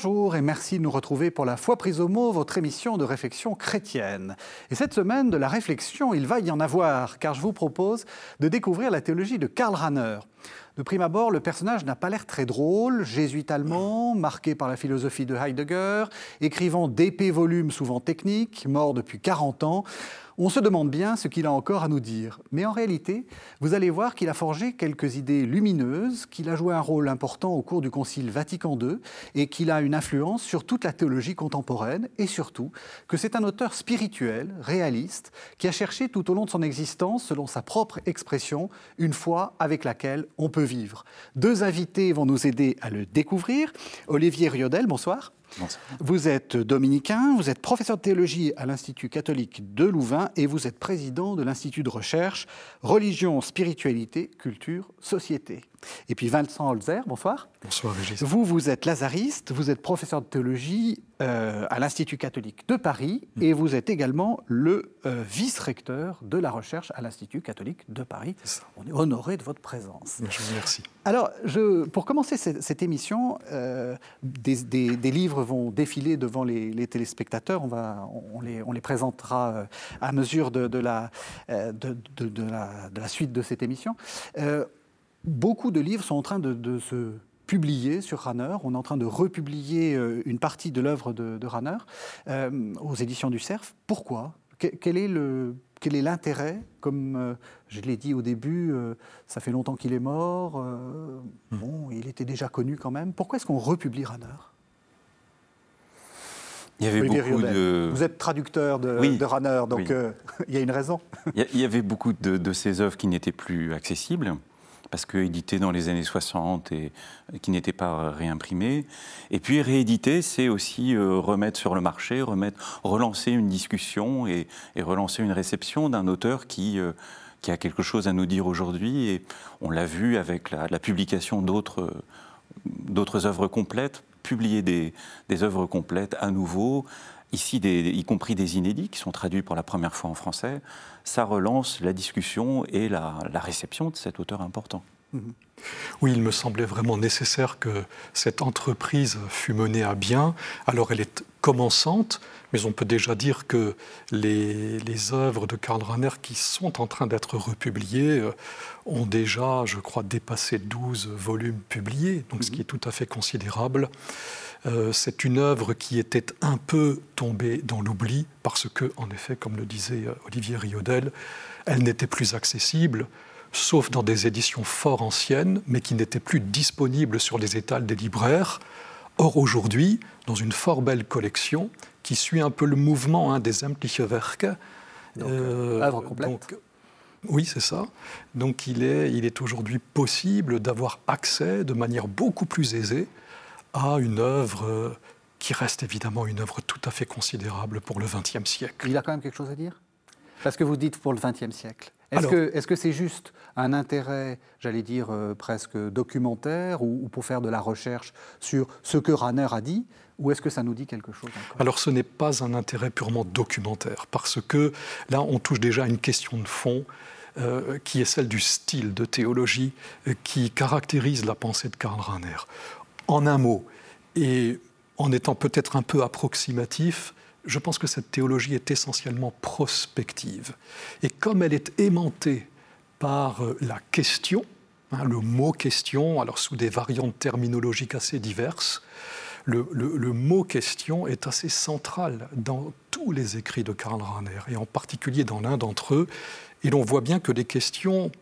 Bonjour et merci de nous retrouver pour la foi prise au mot, votre émission de réflexion chrétienne. Et cette semaine, de la réflexion, il va y en avoir, car je vous propose de découvrir la théologie de Karl Rahner. De prime abord, le personnage n'a pas l'air très drôle, jésuite allemand, marqué par la philosophie de Heidegger, écrivant d'épais volumes souvent techniques, mort depuis 40 ans. On se demande bien ce qu'il a encore à nous dire. Mais en réalité, vous allez voir qu'il a forgé quelques idées lumineuses, qu'il a joué un rôle important au cours du Concile Vatican II et qu'il a une influence sur toute la théologie contemporaine et surtout que c'est un auteur spirituel, réaliste, qui a cherché tout au long de son existence, selon sa propre expression, une foi avec laquelle on peut vivre. Deux invités vont nous aider à le découvrir. Olivier Riodel, bonsoir. Vous êtes dominicain, vous êtes professeur de théologie à l'Institut catholique de Louvain et vous êtes président de l'Institut de recherche Religion, Spiritualité, Culture, Société. Et puis Vincent Holzer, bonsoir. Bonsoir Régis. Vous, vous êtes lazariste, vous êtes professeur de théologie euh, à l'Institut catholique de Paris mm. et vous êtes également le euh, vice-recteur de la recherche à l'Institut catholique de Paris. On est honoré de votre présence. Je vous remercie. Alors, je, pour commencer cette, émission, euh, des, livres vont défiler devant les, téléspectateurs. On, va, on, les, on les présentera à mesure de, de la, de, de, la, de, la, suite de cette émission beaucoup de livres sont en train de, se publier sur Ranner. On est en train de republier euh, une partie de l'œuvre de, de Ranner euh, aux éditions du Cerf. Pourquoi? Quel est le quel est l'intérêt? Comme euh, je l'ai dit au début, ça fait longtemps qu'il est mort. Hmm. Bon, il était déjà connu quand même. Pourquoi est-ce qu'on republie Ranner il y avait beaucoup de... Vous êtes traducteur de, oui. Ranner, donc il y a une raison. Il y avait beaucoup de, de ces œuvres qui n'étaient plus accessibles parce qu'édité dans les années 60 et qui n'était pas réimprimé. Et puis rééditer, c'est aussi euh, remettre sur le marché, relancer une discussion et, relancer une réception d'un auteur qui, euh, qui a quelque chose à nous dire aujourd'hui. Et on l'a vu avec la, publication d'autres, d'autres œuvres complètes, publier des, des œuvres complètes à nouveau, ici y compris des inédits qui sont traduits pour la première fois en français, ça relance la discussion et la, réception de cet auteur important. Mhm. Oui, il me semblait vraiment nécessaire que cette entreprise fût menée à bien. Alors elle est commençante, mais on peut déjà dire que les, les œuvres de Karl Rahner qui sont en train d'être republiées euh, ont déjà, je crois, dépassé 12 volumes publiés, donc ce qui est tout à fait considérable. Euh, c'est une œuvre qui était un peu tombée dans l'oubli parce que, en effet, comme le disait euh, Olivier Riodel, elle n'était plus accessible, sauf dans des éditions fort anciennes, mais qui n'étaient plus disponibles sur les étals des libraires. Or, aujourd'hui, dans une fort belle collection qui suit un peu le mouvement hein, des Sämtliche Werke, euh, œuvre complète. oui, c'est ça. Donc il est, il est aujourd'hui possible d'avoir accès de manière beaucoup plus aisée à une œuvre euh, qui reste évidemment une œuvre tout à fait considérable pour le XXe siècle. Il a quand même quelque chose à dire? Parce que vous dites pour le XXe siècle. Est-ce que c'est juste un intérêt, j'allais dire, euh, presque documentaire ou, pour faire de la recherche sur ce que Ranner a dit ou est-ce que ça nous dit quelque chose Alors ce n'est pas un intérêt purement documentaire, parce que là on touche déjà à une question de fond euh, qui est celle du style de théologie qui caractérise la pensée de Karl Rahner. En un mot, et en étant peut-être un peu approximatif, je pense que cette théologie est essentiellement prospective. Et comme elle est aimantée par la question, hein, le mot question, alors sous des variantes terminologiques assez diverses, le, mot question est assez central dans tous les écrits de Karl Rahner, et en particulier dans l'un d'entre eux. Et l'on voit bien que les questions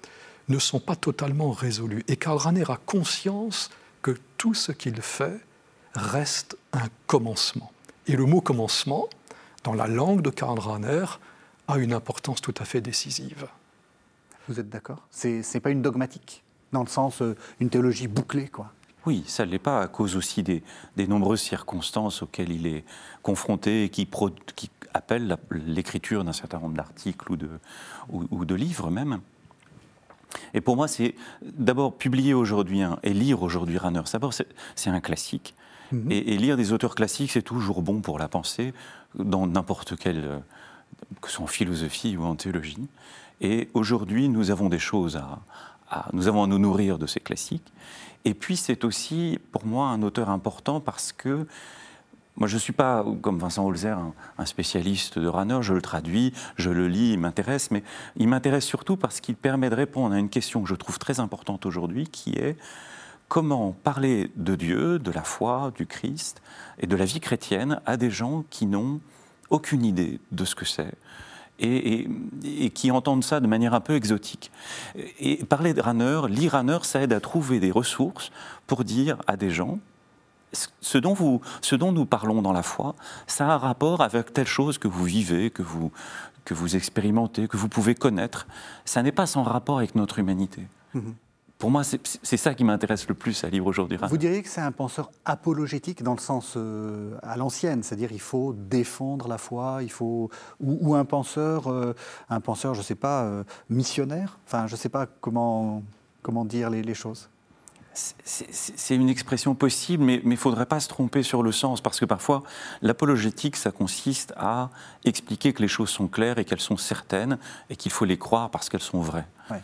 ne sont pas totalement résolues. Et Karl Rahner a conscience que tout ce qu'il fait reste un commencement. Et le mot commencement, dans la langue de Karl Rahner, a une importance tout à fait décisive. Vous êtes d'accord? C'est n'est pas une dogmatique, dans le sens euh, une théologie bouclée, quoi. Oui, ça ne l'est pas à cause aussi des, nombreuses circonstances auxquelles il est confronté et qui, qui appellent l'écriture d'un certain nombre d'articles ou de, ou de livres même. Et pour moi, c'est d'abord publier aujourd'hui et lire aujourd'hui Ranner. D'abord, c'est un classique. Mhm. et, lire des auteurs classiques, c'est toujours bon pour la pensée, dans n'importe quelle, que ce soit en philosophie ou en théologie. Et aujourd'hui, nous avons des choses à, nous avons à nous nourrir de ces classiques. Et puis c'est aussi pour moi un auteur important parce que moi, je ne suis pas, comme Vincent Holzer, un, spécialiste de Ranner. Je le traduis, je le lis, il m'intéresse. Mais il m'intéresse surtout parce qu'il permet de répondre à une question que je trouve très importante aujourd'hui, qui est comment parler de Dieu, de la foi, du Christ et de la vie chrétienne à des gens qui n'ont aucune idée de ce que c'est. Et, qui entendent ça de manière un peu exotique. Et parler de Ranner, lire Ranner, ça aide à trouver des ressources pour dire à des gens ce dont, vous, ce dont nous parlons dans la foi, ça a un rapport avec telle chose que vous vivez, que vous, que vous expérimentez, que vous pouvez connaître. Ça n'est pas sans rapport avec notre humanité. Mhm. Pour moi, c'est ça qui m'intéresse le plus à lire aujourd'hui. Vous diriez que c'est un penseur apologétique dans le sens euh, à l'ancienne, c'est-à-dire il faut défendre la foi, il faut ou, un penseur, euh, un penseur, je ne sais pas, euh, missionnaire? Enfin, je ne sais pas comment comment dire les choses c'est une expression possible, mais il ne faudrait pas se tromper sur le sens, parce que parfois, l'apologétique, ça consiste à expliquer que les choses sont claires et qu'elles sont certaines, et qu'il faut les croire parce qu'elles sont vraies. Ouais.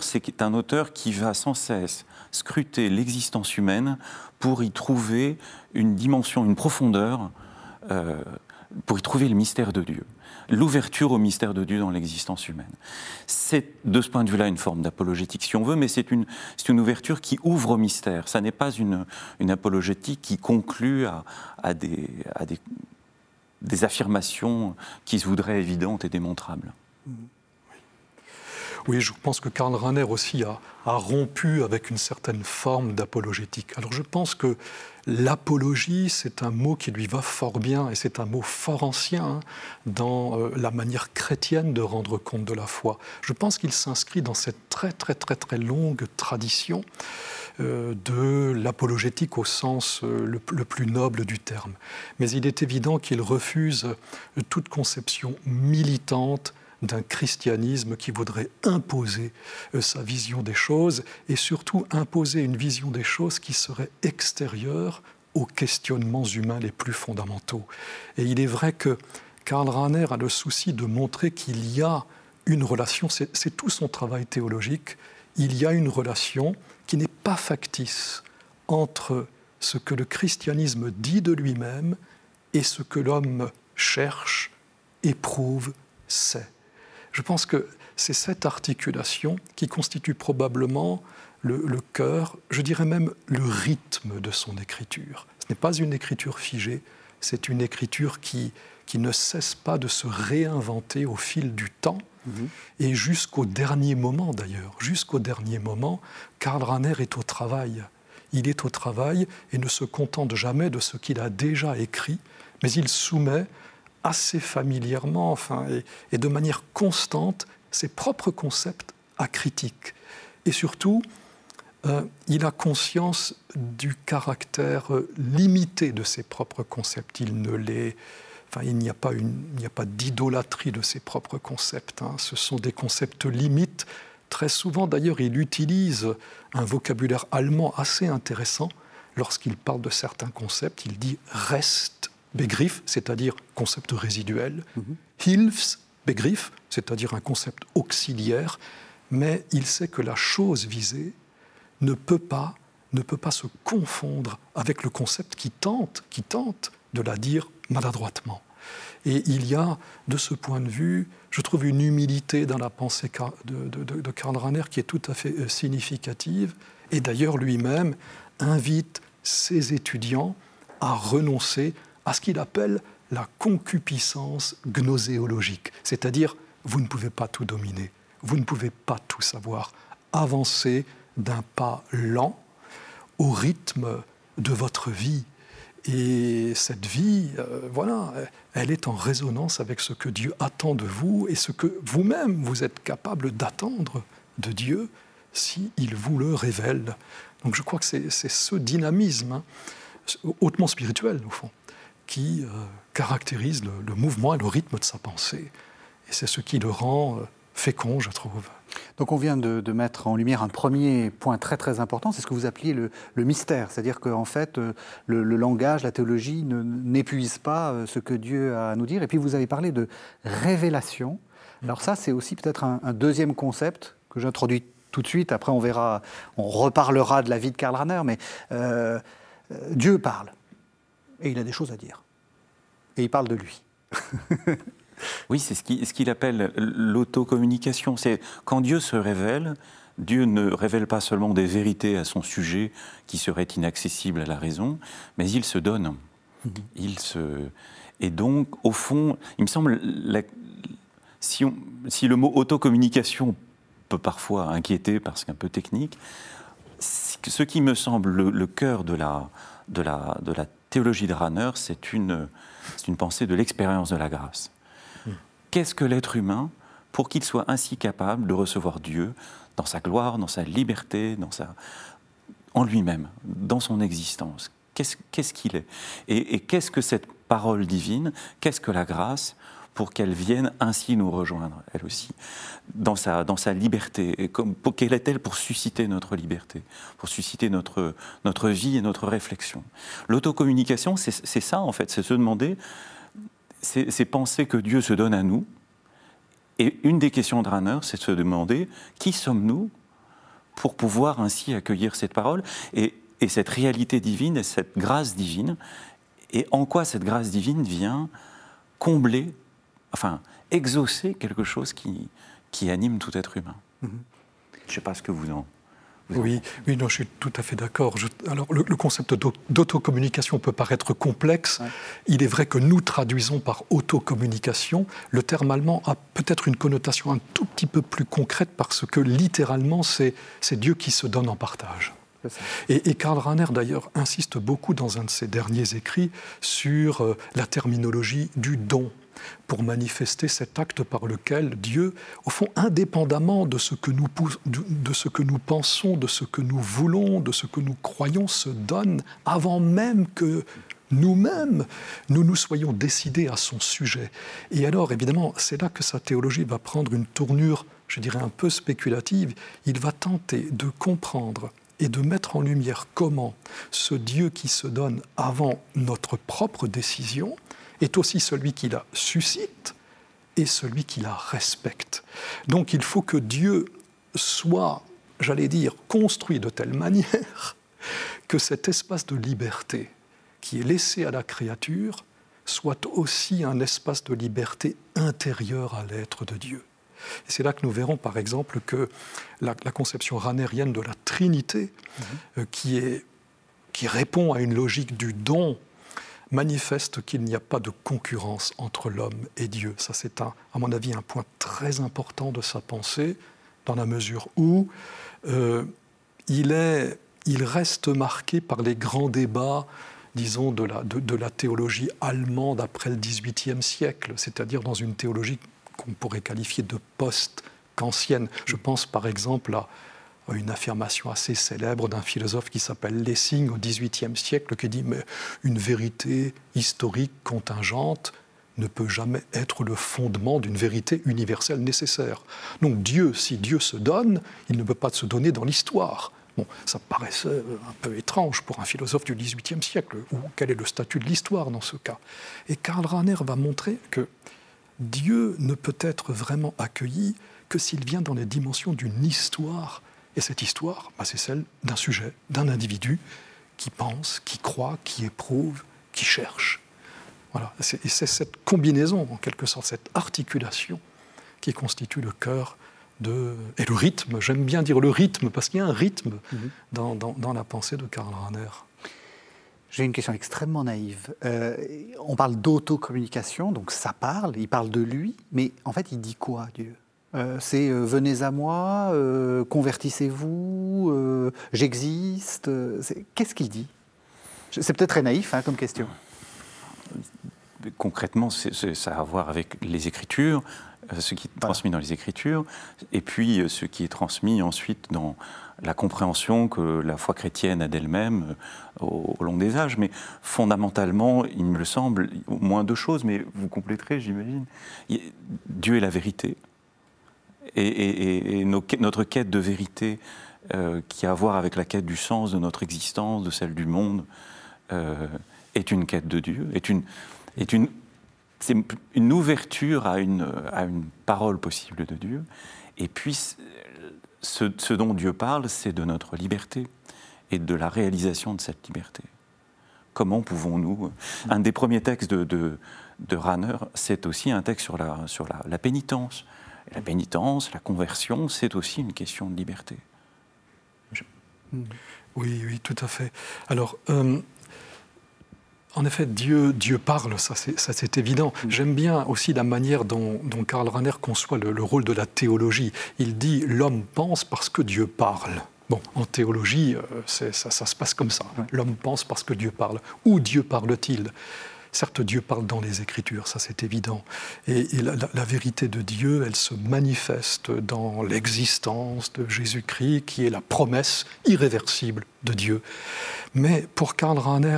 C'est un auteur qui va sans cesse scruter l'existence humaine pour y trouver une dimension, une profondeur, euh, pour y trouver le mystère de Dieu l'ouverture au mystère de Dieu dans l'existence humaine. C'est de ce point de vue-là une forme d'apologétique, si on veut, mais c'est une, une ouverture qui ouvre au mystère. Ça n'est pas une, une apologétique qui conclut à, à, des, à des, des, affirmations qui se voudraient évidentes et démontrables. Oui, je pense que Karl Rahner aussi a, rompu avec une certaine forme d'apologétique. Alors je pense que L'apologie, c'est un mot qui lui va fort bien et c'est un mot fort ancien hein, dans euh, la manière chrétienne de rendre compte de la foi. Je pense qu'il s'inscrit dans cette très très très très longue tradition euh, de l'apologétique au sens euh, le, plus noble du terme. Mais il est évident qu'il refuse toute conception militante d'un christianisme qui voudrait imposer euh, sa vision des choses et surtout imposer une vision des choses qui serait extérieure aux questionnements humains les plus fondamentaux. Et il est vrai que Karl Rahner a le souci de montrer qu'il y a une relation, c'est tout son travail théologique, il y a une relation qui n'est pas factice entre ce que le christianisme dit de lui-même et ce que l'homme cherche, éprouve, sait. Je pense que c'est cette articulation qui constitue probablement le, cœur, je dirais même le rythme de son écriture. Ce n'est pas une écriture figée, c'est une écriture qui, qui ne cesse pas de se réinventer au fil du temps. Mhm. Et jusqu'au dernier moment d'ailleurs, jusqu'au dernier moment, Karl Rahner est au travail. Il est au travail et ne se contente jamais de ce qu'il a déjà écrit, mais il soumet assez familièrement enfin, et, de manière constante ses propres concepts à critique. Et surtout, euh, il a conscience du caractère euh, limité de ses propres concepts. Il ne les, enfin, il n'y a pas, il n'y a pas d'idolâtrie de ses propres concepts. Hein. Ce sont des concepts limites. Très souvent, d'ailleurs, il utilise un vocabulaire allemand assez intéressant. Lorsqu'il parle de certains concepts, il dit reste Begriff, c'est-à-dire concept résiduel, mhm. Hilfsbegriff, c'est-à-dire un concept auxiliaire, mais il sait que la chose visée ne peut pas, ne peut pas se confondre avec le concept qui tente, qui tente de la dire maladroitement. Et il y a, de ce point de vue, je trouve une humilité dans la pensée de, de Karl Rahner qui est tout à fait euh, significative, et d'ailleurs lui-même invite ses étudiants à renoncer à ce qu'il appelle la concupiscence gnoséologique, c'est-à-dire vous ne pouvez pas tout dominer, vous ne pouvez pas tout savoir. Avancez d'un pas lent au rythme de votre vie. Et cette vie, euh, voilà, elle est en résonance avec ce que Dieu attend de vous et ce que vous-même vous êtes capable d'attendre de Dieu s'il il vous le révèle. Donc je crois que c'est ce dynamisme hein, hautement spirituel, au fond, qui euh, caractérise le, mouvement et le rythme de sa pensée. Et c'est ce qui le rend euh, fécond, je trouve. Donc on vient de, mettre en lumière un premier point très très important, c'est ce que vous appeliez le, mystère, c'est-à-dire qu'en fait euh, le, langage, la théologie n'épuise pas ce que Dieu a à nous dire. Et puis vous avez parlé de révélation. Alors ça c'est aussi peut-être un, deuxième concept que j'introduis tout de suite. Après, on verra, on reparlera de la vie de Karl Rahner, mais Dieu parle. Et il a des choses à dire. Et il parle de lui. oui, c'est ce qu'il appelle l'autocommunication. C'est quand Dieu se révèle, Dieu ne révèle pas seulement des vérités à son sujet qui seraient inaccessibles à la raison, mais il se donne. Mhm. Il se... Et donc, au fond, il me semble, si, si, le mot autocommunication peut parfois inquiéter parce qu'un peu technique, ce qui me semble le, cœur de la, de, la, de la théologie de Ranner, c'est une, une pensée de l'expérience de la grâce. Qu'est-ce que l'être humain pour qu'il soit ainsi capable de recevoir Dieu dans sa gloire, dans sa liberté, dans sa, en lui-même, dans son existence? Qu'est-ce qu'il est, Et, quest qu'est-ce que cette parole divine, qu'est-ce que la grâce pour qu'elle vienne ainsi nous rejoindre, elle aussi, dans sa, dans sa liberté. Et comme, quelle est-elle pour susciter notre liberté, pour susciter notre, notre vie et notre réflexion L'autocommunication, c'est ça en fait, c'est se demander, c'est penser que Dieu se donne à nous, et une des questions de Ranner, c'est de se demander qui sommes-nous pour pouvoir ainsi accueillir cette parole et, cette réalité divine et cette grâce divine, et en quoi cette grâce divine vient combler, enfin, exaucer quelque chose qui, qui anime tout être humain. Mm-hmm. Je ne sais pas ce que vous en oui, oui, non, je suis tout à fait d'accord. Alors, le, concept d'autocommunication peut paraître complexe. Il est vrai que nous traduisons par autocommunication. Le terme allemand a peut-être une connotation un tout petit peu plus concrète parce que littéralement, c'est Dieu qui se donne en partage. Et, et, Karl Rahner, d'ailleurs, insiste beaucoup dans un de ses derniers écrits sur euh, la terminologie du don pour manifester cet acte par lequel Dieu, au fond, indépendamment de ce que nous, de ce que nous pensons, de ce que nous voulons, de ce que nous croyons, se donne avant même que nous-mêmes, nous nous soyons décidés à son sujet. Et alors, évidemment, c'est là que sa théologie va prendre une tournure, je dirais, un peu spéculative. Il va tenter de comprendre et de mettre en lumière comment ce Dieu qui se donne avant notre propre décision, est aussi celui qui la suscite et celui qui la respecte. Donc il faut que Dieu soit, j'allais dire, construit de telle manière que cet espace de liberté qui est laissé à la créature soit aussi un espace de liberté intérieure à l'être de Dieu. Et c'est là que nous verrons par exemple que la, conception ranérienne de la Trinité, mhm. euh, qui, est, qui répond à une logique du don manifeste qu'il n'y a pas de concurrence entre l'homme et Dieu. Ça, c'est, à mon avis, un point très important de sa pensée, dans la mesure où euh, il, est, il reste marqué par les grands débats, disons, de la, de, la théologie allemande après le XVIIIe siècle, c'est-à-dire dans une théologie qu'on pourrait qualifier de post-kantienne. Je pense par exemple à une affirmation assez célèbre d'un philosophe qui s'appelle Lessing au XVIIIe siècle, qui dit mais une vérité historique contingente ne peut jamais être le fondement d'une vérité universelle nécessaire. Donc Dieu, si Dieu se donne, il ne peut pas se donner dans l'histoire. Bon, ça paraissait un peu étrange pour un philosophe du XVIIIe siècle. Ou quel est le statut de l'histoire dans ce cas Et Karl Rahner va montrer que Dieu ne peut être vraiment accueilli que s'il vient dans les dimensions d'une histoire et cette histoire, bah, c'est celle d'un sujet, d'un individu qui pense, qui croit, qui éprouve, qui cherche. Voilà. Et c'est cette combinaison, en quelque sorte, cette articulation qui constitue le cœur de... et le rythme. J'aime bien dire le rythme, parce qu'il y a un rythme mhm. dans, dans, la pensée de Karl Rahner. J'ai une question extrêmement naïve. Euh, on parle d'autocommunication, donc ça parle, il parle de lui, mais en fait, il dit quoi, Dieu? Euh, c'est euh, venez à moi, euh, convertissez-vous, j'existe. Qu'est-ce qu'il dit? C'est peut-être très naïf hein, comme question. Concrètement, ça a à voir avec les Écritures, ce qui est transmis dans les Écritures, et puis ce qui est transmis ensuite dans la compréhension que la foi chrétienne a d'elle-même au, long des âges. Mais fondamentalement, il me semble, au moins deux choses, mais vous compléterez, j'imagine. Dieu est la vérité et, notre quête de vérité euh, qui a à voir avec la quête du sens de notre existence, de celle du monde, euh, est une quête de Dieu, est une, est une, c'est une ouverture à une, à une parole possible de Dieu. Et puis, ce, dont Dieu parle, c'est de notre liberté et de la réalisation de cette liberté. Comment pouvons-nous... Un des premiers textes de, de, de Ranner, c'est aussi un texte sur la, sur la, pénitence. La pénitence, la conversion, c'est aussi une question de liberté. Oui, oui, tout à fait. Alors, euh, en effet, Dieu, Dieu parle, ça c'est évident. Mm. J'aime bien aussi la manière dont, Karl Rahner conçoit le, rôle de la théologie. Il dit l'homme pense parce que Dieu parle. Bon, en théologie, euh, ça, ça, se passe comme ça. L'homme pense parce que Dieu parle. Où Dieu parle-t-il? Certes, Dieu parle dans les Écritures, ça c'est évident. Et, la, vérité de Dieu, elle se manifeste dans l'existence de Jésus-Christ, qui est la promesse irréversible de Dieu. Mais pour Karl Rahner,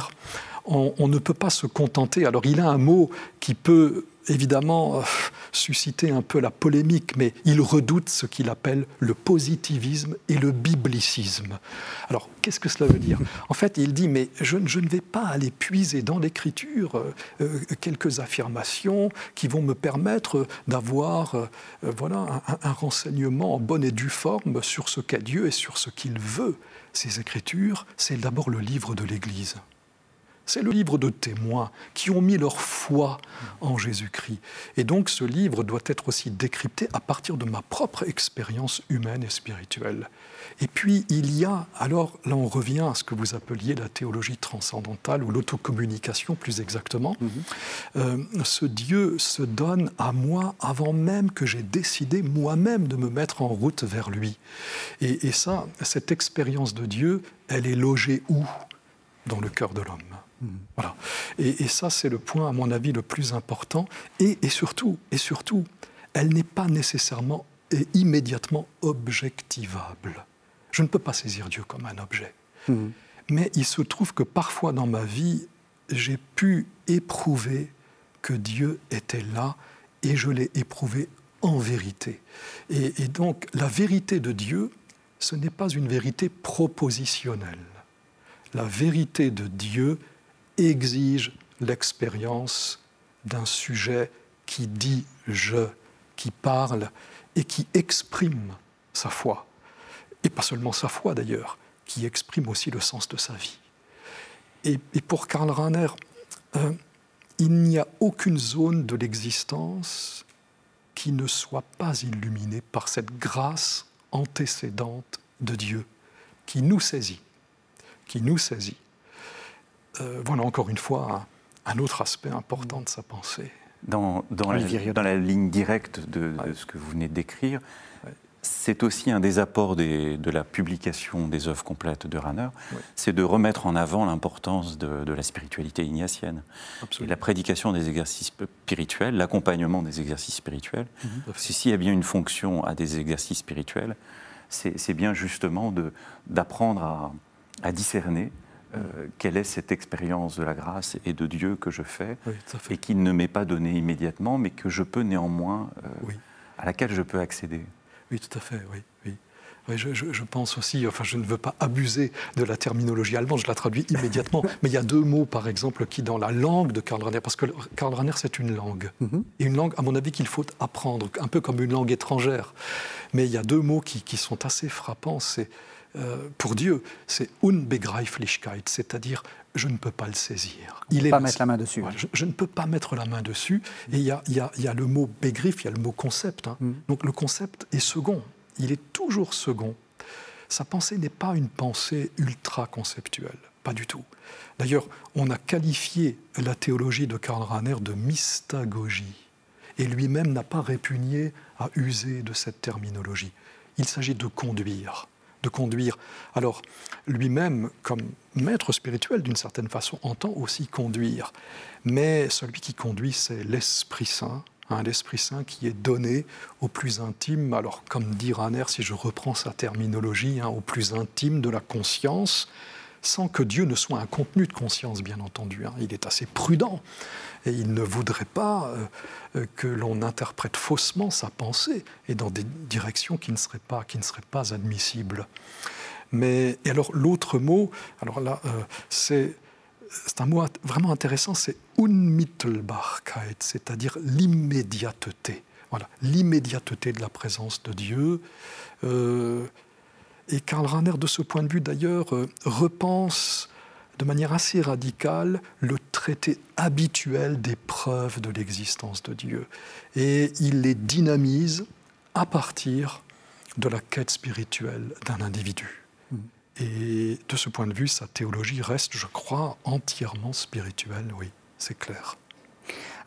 on, ne peut pas se contenter. Alors il a un mot qui peut évidemment euh, susciter un peu la polémique, mais il redoute ce qu'il appelle le positivisme et le biblicisme. Alors qu'est-ce que cela veut dire? En fait, il dit, mais je, ne vais pas aller puiser dans l'écriture euh, euh, quelques affirmations qui vont me permettre d'avoir voilà, un, un renseignement en bonne et due forme sur ce qu'est Dieu et sur ce qu'il veut. Ces écritures, c'est d'abord le livre de l'Église. C'est le livre de témoins qui ont mis leur foi en Jésus-Christ. Et donc ce livre doit être aussi décrypté à partir de ma propre expérience humaine et spirituelle. Et puis il y a, alors là on revient à ce que vous appeliez la théologie transcendantale ou l'autocommunication plus exactement. Mhm. Euh, ce Dieu se donne à moi avant même que j'ai décidé moi-même de me mettre en route vers lui. Et, et ça, cette expérience de Dieu, elle est logée où? Dans le cœur de l'homme. Voilà. Et, ça, c'est le point, à mon avis, le plus important. Et, surtout, et surtout, elle n'est pas nécessairement et immédiatement objectivable. Je ne peux pas saisir Dieu comme un objet. Mhm. Mais il se trouve que parfois dans ma vie, j'ai pu éprouver que Dieu était là et je l'ai éprouvé en vérité. et donc, la vérité de Dieu, ce n'est pas une vérité propositionnelle. La vérité de Dieu, exige l'expérience d'un sujet qui dit je, qui parle et qui exprime sa foi. Et pas seulement sa foi d'ailleurs, qui exprime aussi le sens de sa vie. Et, pour Karl Rahner, euh, il n'y a aucune zone de l'existence qui ne soit pas illuminée par cette grâce antécédente de Dieu, qui nous saisit, qui nous saisit euh, voilà encore une fois un, autre aspect important de sa pensée. Dans, dans, la, ligne directe de, ce que vous venez de décrire, c'est aussi un des apports de la publication des œuvres complètes de Ranner, c'est de remettre en avant l'importance de, la spiritualité ignatienne. Et la prédication des exercices spirituels, l'accompagnement des exercices spirituels. Si S'il y a bien une fonction à des exercices spirituels, c'est bien justement d'apprendre à, à discerner euh, quelle est cette expérience de la grâce et de Dieu que je fais et qui ne m'est pas donnée immédiatement, mais que je peux néanmoins, euh, à laquelle je peux accéder. Oui, tout à fait, oui. oui. je, pense aussi, enfin, je ne veux pas abuser de la terminologie allemande, je la traduis immédiatement, mais il y a deux mots, par exemple, qui, dans la langue de Karl Rahner, parce que Karl Rahner, c'est une langue, mhm. et une langue, à mon avis, qu'il faut apprendre, un peu comme une langue étrangère. Mais il y a deux mots qui, qui sont assez frappants, c'est euh, pour Dieu, c'est Unbegreiflichkeit, c'est-à-dire je ne peux pas le saisir. Il ne pas mettre la main dessus. je, ne peux pas mettre la main dessus. Et il y a, le mot begriff, il y a le mot concept. Hein. Mm. Donc le concept est second. Il est toujours second. Sa pensée n'est pas une pensée ultra conceptuelle, pas du tout. D'ailleurs, on a qualifié la théologie de Karl Rahner de mystagogie. Et lui-même n'a pas répugné à user de cette terminologie. Il s'agit de conduire de conduire. Alors, lui-même, comme maître spirituel, d'une certaine façon, entend aussi conduire. Mais celui qui conduit, c'est l'Esprit Saint, hein, l'Esprit Saint qui est donné au plus intime, alors comme dit Raner, si je reprends sa terminologie, hein, au plus intime de la conscience, sans que Dieu ne soit un contenu de conscience, bien entendu. Hein. Il est assez prudent et il ne voudrait pas euh, euh, que l'on interprète faussement sa pensée et dans des directions qui ne seraient pas, qui ne seraient pas admissibles. Mais et alors l'autre mot, alors là, euh, c'est c'est un mot vraiment intéressant, c'est Unmittelbarkeit, c'est-à-dire l'immédiateté. Voilà, l'immédiateté de la présence de Dieu. Et Karl Rahner, de ce point de vue d'ailleurs, euh, repense de manière assez radicale le traité habituel des preuves de l'existence de Dieu. Et il les dynamise à partir de la quête spirituelle d'un individu. Mm. Et de ce point de vue, sa théologie reste, je crois, entièrement spirituelle, oui, c'est clair.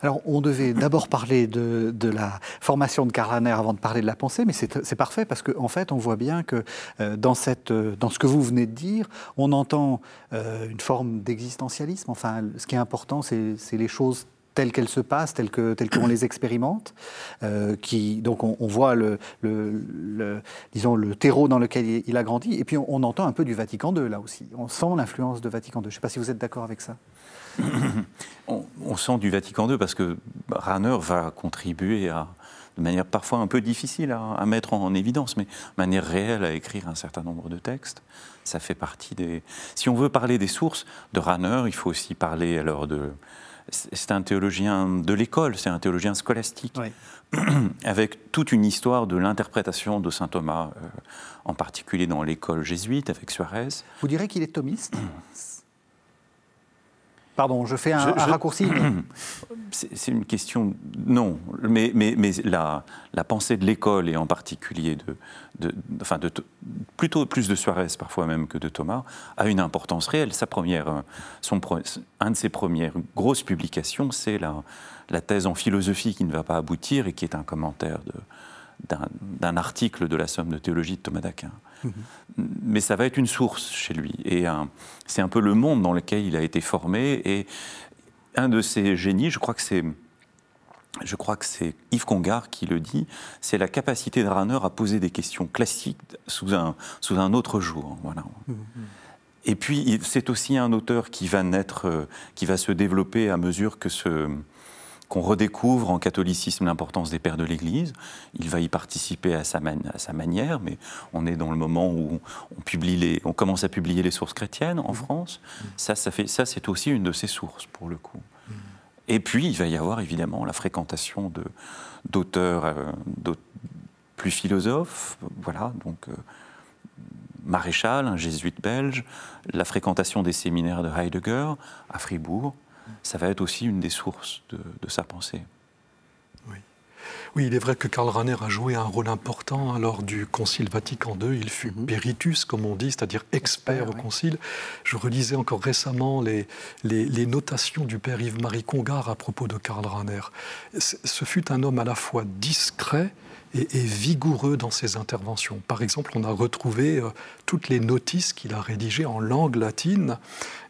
Alors, on devait d'abord parler de, la formation de Karl avant de parler de la pensée, mais c'est parfait parce qu'en en fait, on voit bien que euh, dans, cette, euh, dans ce que vous venez de dire, on entend euh, une forme d'existentialisme. Enfin, ce qui est important, c'est les choses telles qu'elles se passent, telles qu'on telles les expérimente. qui, donc on, voit le, le, disons, le terreau dans lequel il a grandi, et puis on, on entend un peu du Vatican II là aussi. On sent l'influence de Vatican II. Je ne sais pas si vous êtes d'accord avec ça. On, sent du Vatican II parce que Rahner va contribuer à, de manière parfois un peu difficile à, mettre en, évidence, mais de manière réelle à écrire un certain nombre de textes. Ça fait partie des. Si on veut parler des sources de Rahner, il faut aussi parler alors de. C'est un théologien de l'école, c'est un théologien scolastique, avec toute une histoire de l'interprétation de saint Thomas, euh, en particulier dans l'école jésuite avec Suarez. Vous direz qu'il est thomiste Pardon, je fais un, raccourci. C'est une question. Non, mais, mais, mais la, la, pensée de l'école, et en particulier de, de, enfin de, plutôt plus de Suarez parfois même que de Thomas, a une importance réelle. Sa première, son, un de ses premières grosses publications, c'est la, la thèse en philosophie qui ne va pas aboutir et qui est un commentaire d'un article de la Somme de théologie de Thomas d'Aquin. Mais ça va être une source chez lui. Et c'est un peu le monde dans lequel il a été formé. Et un de ses génies, je crois que c'est. Je crois que c'est Yves Congar qui le dit, c'est la capacité de Rahner à poser des questions classiques sous un, sous un autre jour. Voilà. Et puis, c'est aussi un auteur qui va naître, euh, qui va se développer à mesure que ce, qu'on redécouvre en catholicisme l'importance des pères de l'Église. Il va y participer à sa, manière, mais on est dans le moment où on, publie les, on commence à publier les sources chrétiennes en mmh. France. Mmh. Ça, ça, fait, ça c'est aussi une de ses sources, pour le coup. Mmh. Et puis, il va y avoir évidemment la fréquentation d'auteurs euh, plus philosophes, voilà, donc euh, Maréchal, un jésuite belge, la fréquentation des séminaires de Heidegger à Fribourg, ça va être aussi une des sources de, sa pensée. Oui. oui. il est vrai que Karl Rahner a joué un rôle important lors du Concile Vatican II. Il fut mm peritus, comme on dit, c'est-à-dire expert au Concile. Je relisais encore récemment les, les, notations du père Yves-Marie Congar à propos de Karl Rahner. Ce fut un homme à la fois discret et, vigoureux dans ses interventions. Par exemple, on a retrouvé euh, toutes les notices qu'il a rédigées en langue latine,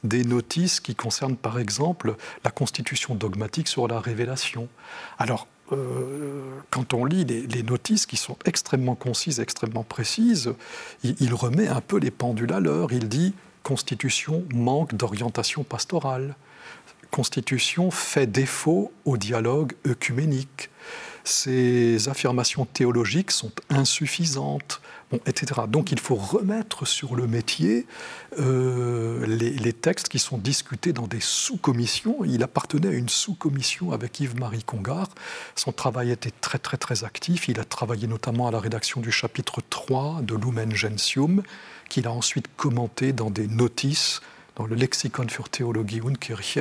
des notices qui concernent par exemple la constitution dogmatique sur la révélation. Alors, euh, quand on lit les, notices qui sont extrêmement concises, extrêmement précises, il, il remet un peu les pendules à l'heure. Il dit Constitution manque d'orientation pastorale. Constitution fait défaut au dialogue œcuménique ces affirmations théologiques sont insuffisantes, etc. Donc il faut remettre sur le métier euh, les, textes qui sont discutés dans des sous-commissions. Il appartenait à une sous-commission avec Yves-Marie Congar. Son travail était très très très actif. Il a travaillé notamment à la rédaction du chapitre 3 de Lumen Gentium, qu'il a ensuite commenté dans des notices dans le Lexikon für Theologie und Kirche.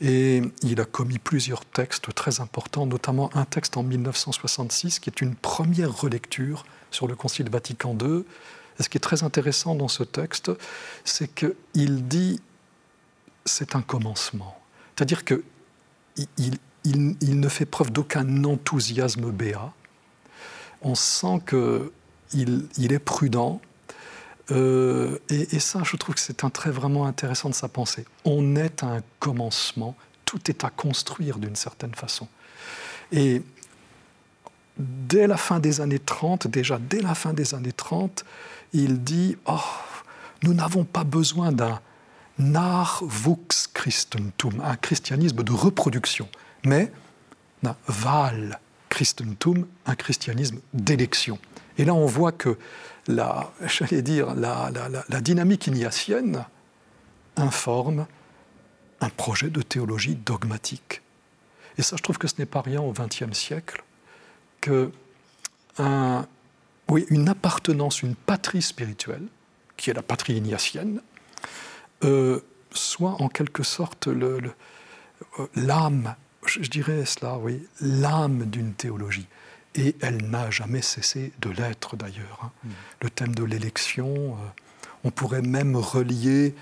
Et il a commis plusieurs textes très importants, notamment un texte en 1966 qui est une première relecture sur le Concile Vatican II. Et ce qui est très intéressant dans ce texte, c'est qu'il dit c'est un commencement. C'est-à-dire qu'il il, il, ne fait preuve d'aucun enthousiasme béat. On sent qu'il il est prudent, euh, et, ça, je trouve que c'est un trait vraiment intéressant de sa pensée. On est à un commencement, tout est à construire d'une certaine façon. Et dès la fin des années 30, déjà dès la fin des années 30, il dit Oh, nous n'avons pas besoin d'un Nachwuchschristentum, un christianisme de reproduction, mais d'un Wahlchristentum, un christianisme d'élection. Et là, on voit que la, j'allais dire, la, dynamique ignatienne informe un projet de théologie dogmatique. Et ça, je trouve que ce n'est pas rien au XXe siècle, que oui, une appartenance, une patrie spirituelle, qui est la patrie ignatienne, euh, soit en quelque sorte euh, l'âme, je, dirais cela, oui, l'âme d'une théologie. Et elle n'a jamais cessé de l'être d'ailleurs. Hein. Mm. Le thème de l'élection, euh, on pourrait même relier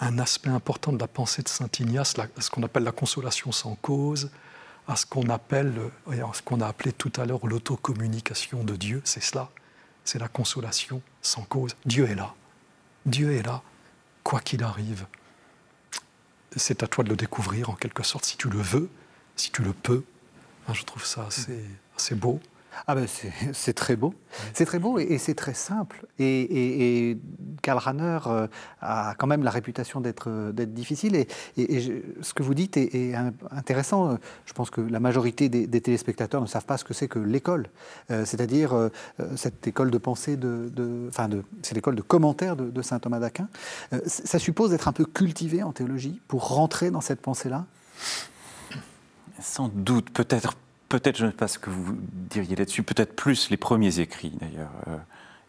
un, aspect important de la pensée de Saint Ignace, ce qu'on appelle la consolation sans cause, à ce qu'on appelle, ce qu'on a appelé tout à l'heure l'autocommunication de Dieu. C'est cela, c'est la consolation sans cause. Dieu est là. Dieu est là, quoi qu'il arrive. C'est à toi de le découvrir en quelque sorte, si tu le veux, si tu le peux. Je trouve ça assez, assez beau. Ah ben c'est très beau. C'est très beau et, c'est très simple. Et, Karl Rahner euh, a quand même la réputation d'être difficile. Et, ce que vous dites est, intéressant. Je pense que la majorité des, téléspectateurs ne savent pas ce que c'est que l'école. Euh, c'est-à-dire euh, cette école de pensée, de, enfin de, c'est l'école de commentaire de, de saint Thomas d'Aquin. ça suppose d'être un peu cultivé en théologie pour rentrer dans cette pensée-là? Sans doute, peut-être peut-être, je ne sais pas ce que vous diriez là-dessus, peut-être plus les premiers écrits d'ailleurs. Euh,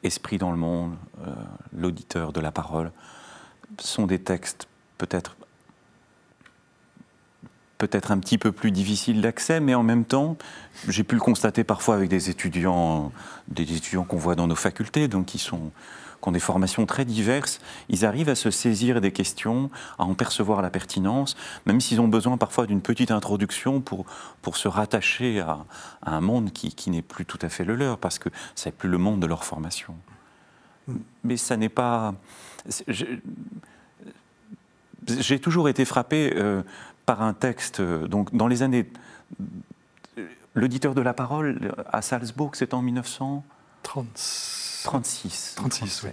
Esprit dans le monde, euh, l'auditeur de la parole, sont des textes peut-être peut-être un petit peu plus difficiles d'accès, mais en même temps, j'ai pu le constater parfois avec des étudiants, des étudiants qu'on voit dans nos facultés, donc qui sont qui ont des formations très diverses, ils arrivent à se saisir des questions, à en percevoir la pertinence, même s'ils ont besoin parfois d'une petite introduction pour, pour se rattacher à, un monde qui, qui n'est plus tout à fait le leur, parce que c'est plus le monde de leur formation. Mais ça n'est pas... J'ai toujours été frappé euh, par un texte, euh, donc dans les années... L'auditeur de la parole à Salzbourg, c'est en 1936. 36. 36, oui.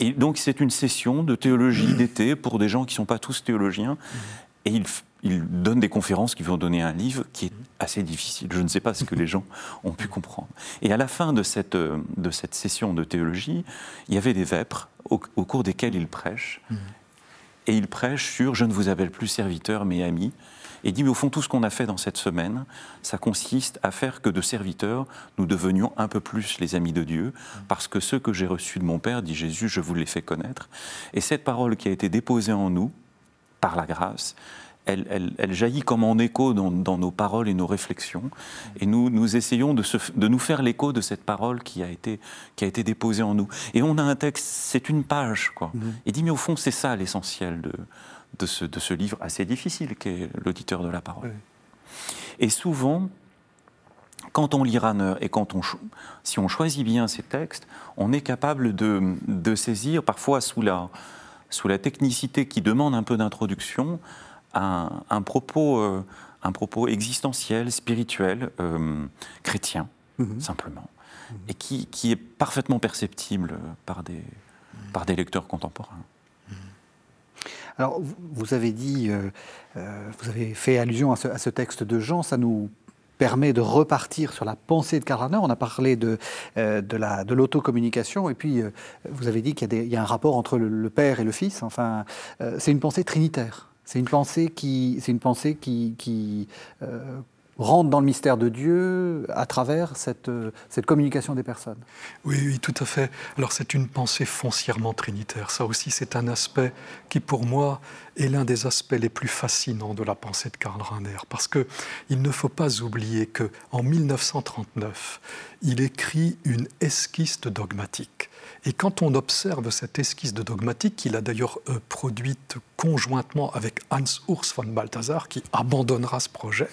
Et donc c'est une session de théologie d'été pour des gens qui ne sont pas tous théologiens. Mm-hmm. Et il, il, donne des conférences qui vont donner un livre qui est assez difficile. Je ne sais pas ce que les gens ont pu comprendre. Et à la fin de cette, de cette session de théologie, il y avait des vêpres au, cours desquels il prêche. Mm-hmm. Et il prêche sur Je ne vous appelle plus serviteur mais ami et dit, mais au fond, tout ce qu'on a fait dans cette semaine, ça consiste à faire que de serviteurs, nous devenions un peu plus les amis de Dieu, parce que ceux que j'ai reçus de mon Père, dit Jésus, je vous les fais connaître. Et cette parole qui a été déposée en nous, par la grâce, elle, jaillit comme en écho dans, nos paroles et nos réflexions. Et nous, nous essayons de, de nous faire l'écho de cette parole qui a, été, qui a été déposée en nous. Et on a un texte, c'est une page, quoi. Mmh. Et dit, mais au fond, c'est ça l'essentiel de, de ce, de ce livre assez difficile qu'est l'auditeur de la parole. Et souvent, quand on lit Ranner et quand on, si on choisit bien ces textes, on est capable de, de saisir, parfois sous la, sous la technicité qui demande un peu d'introduction, un, un, propos, euh, un propos existentiel, spirituel, euh, chrétien, mhm. simplement, mhm. et qui, qui, est parfaitement perceptible par des, par des lecteurs contemporains. Alors, vous avez dit, euh, euh, vous avez fait allusion à ce, texte de Jean, ça nous permet de repartir sur la pensée de Karl Rahner. On a parlé de, euh, de l'autocommunication, et puis vous avez dit qu'il y, a un rapport entre le, Père et le Fils. Enfin, c'est une pensée trinitaire. C'est une pensée qui, une pensée qui rentre dans le mystère de Dieu à travers cette, euh, cette communication des personnes. Oui, oui, tout à fait. Alors c'est une pensée foncièrement trinitaire. Ça aussi, c'est un aspect qui, pour moi, est l'un des aspects les plus fascinants de la pensée de Karl Rahner. Parce qu'il ne faut pas oublier qu'en 1939, il écrit une esquisse dogmatique. Et quand on observe cette esquisse de dogmatique, qu'il a d'ailleurs euh, produite conjointement avec Hans Urs von Balthasar, qui abandonnera ce projet,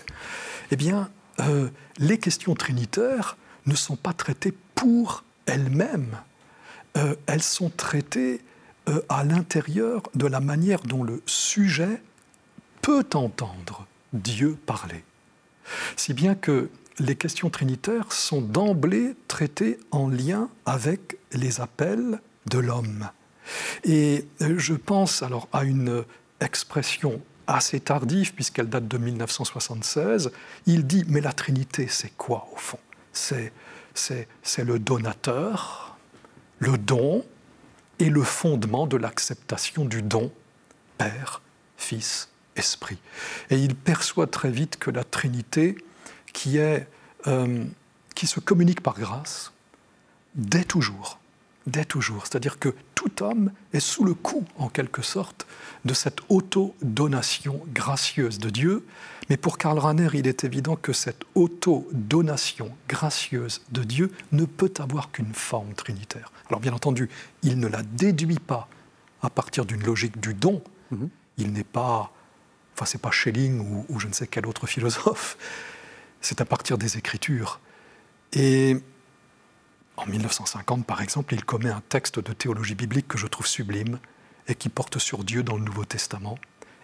eh bien, euh, les questions trinitaires ne sont pas traitées pour elles-mêmes. Euh, elles sont traitées à l'intérieur de la manière dont le sujet peut entendre Dieu parler. Si bien que les questions trinitaires sont d'emblée traitées en lien avec les appels de l'homme. Et je pense alors à une expression assez tardive, puisqu'elle date de 1976, il dit, mais la Trinité, c'est quoi au fond? C'est, c'est, le donateur, le don et le fondement de l'acceptation du don, Père, Fils, Esprit. Et il perçoit très vite que la Trinité, qui est euh, qui se communique par grâce dès toujours. Dès toujours. C'est-à-dire que tout homme est sous le coup, en quelque sorte, de cette auto-donation gracieuse de Dieu. Mais pour Karl Rahner, il est évident que cette auto-donation gracieuse de Dieu ne peut avoir qu'une forme trinitaire. Alors bien entendu, il ne la déduit pas à partir d'une logique du don. Mhm. Il n'est pas, enfin c'est pas Schelling ou, ou, je ne sais quel autre philosophe. C'est à partir des Écritures. Et en 1950, par exemple, il commet un texte de théologie biblique que je trouve sublime et qui porte sur Dieu dans le Nouveau Testament.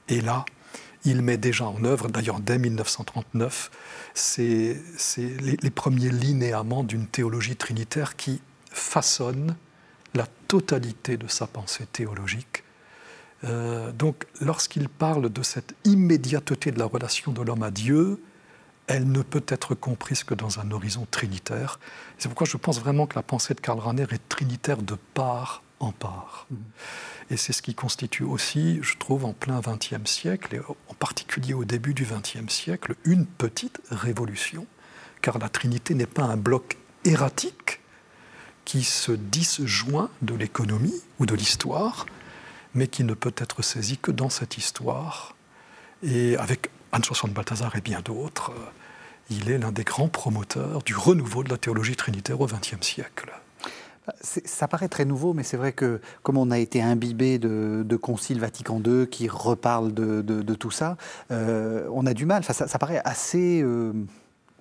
Et là, il met déjà en œuvre, d'ailleurs dès 1939, c'est les, les, premiers linéaments d'une théologie trinitaire qui façonne la totalité de sa pensée théologique. Euh, donc lorsqu'il parle de cette immédiateté de la relation de l'homme à Dieu, elle ne peut être comprise que dans un horizon trinitaire. C'est pourquoi je pense vraiment que la pensée de Karl Rahner est trinitaire de part en part. Mmh. Et c'est ce qui constitue aussi, je trouve, en plein XXe siècle, et en particulier au début du XXe siècle, une petite révolution, car la Trinité n'est pas un bloc erratique qui se disjoint de l'économie ou de l'histoire, mais qui ne peut être saisi que dans cette histoire. Et avec Anne-Soissons de Balthazar et bien d'autres, euh, il est l'un des grands promoteurs du renouveau de la théologie trinitaire au XXe siècle. Ça paraît très nouveau, mais c'est vrai que comme on a été imbibé de, de Concile Vatican II qui reparle de, tout ça, euh, on a du mal. Ça, paraît assez, euh,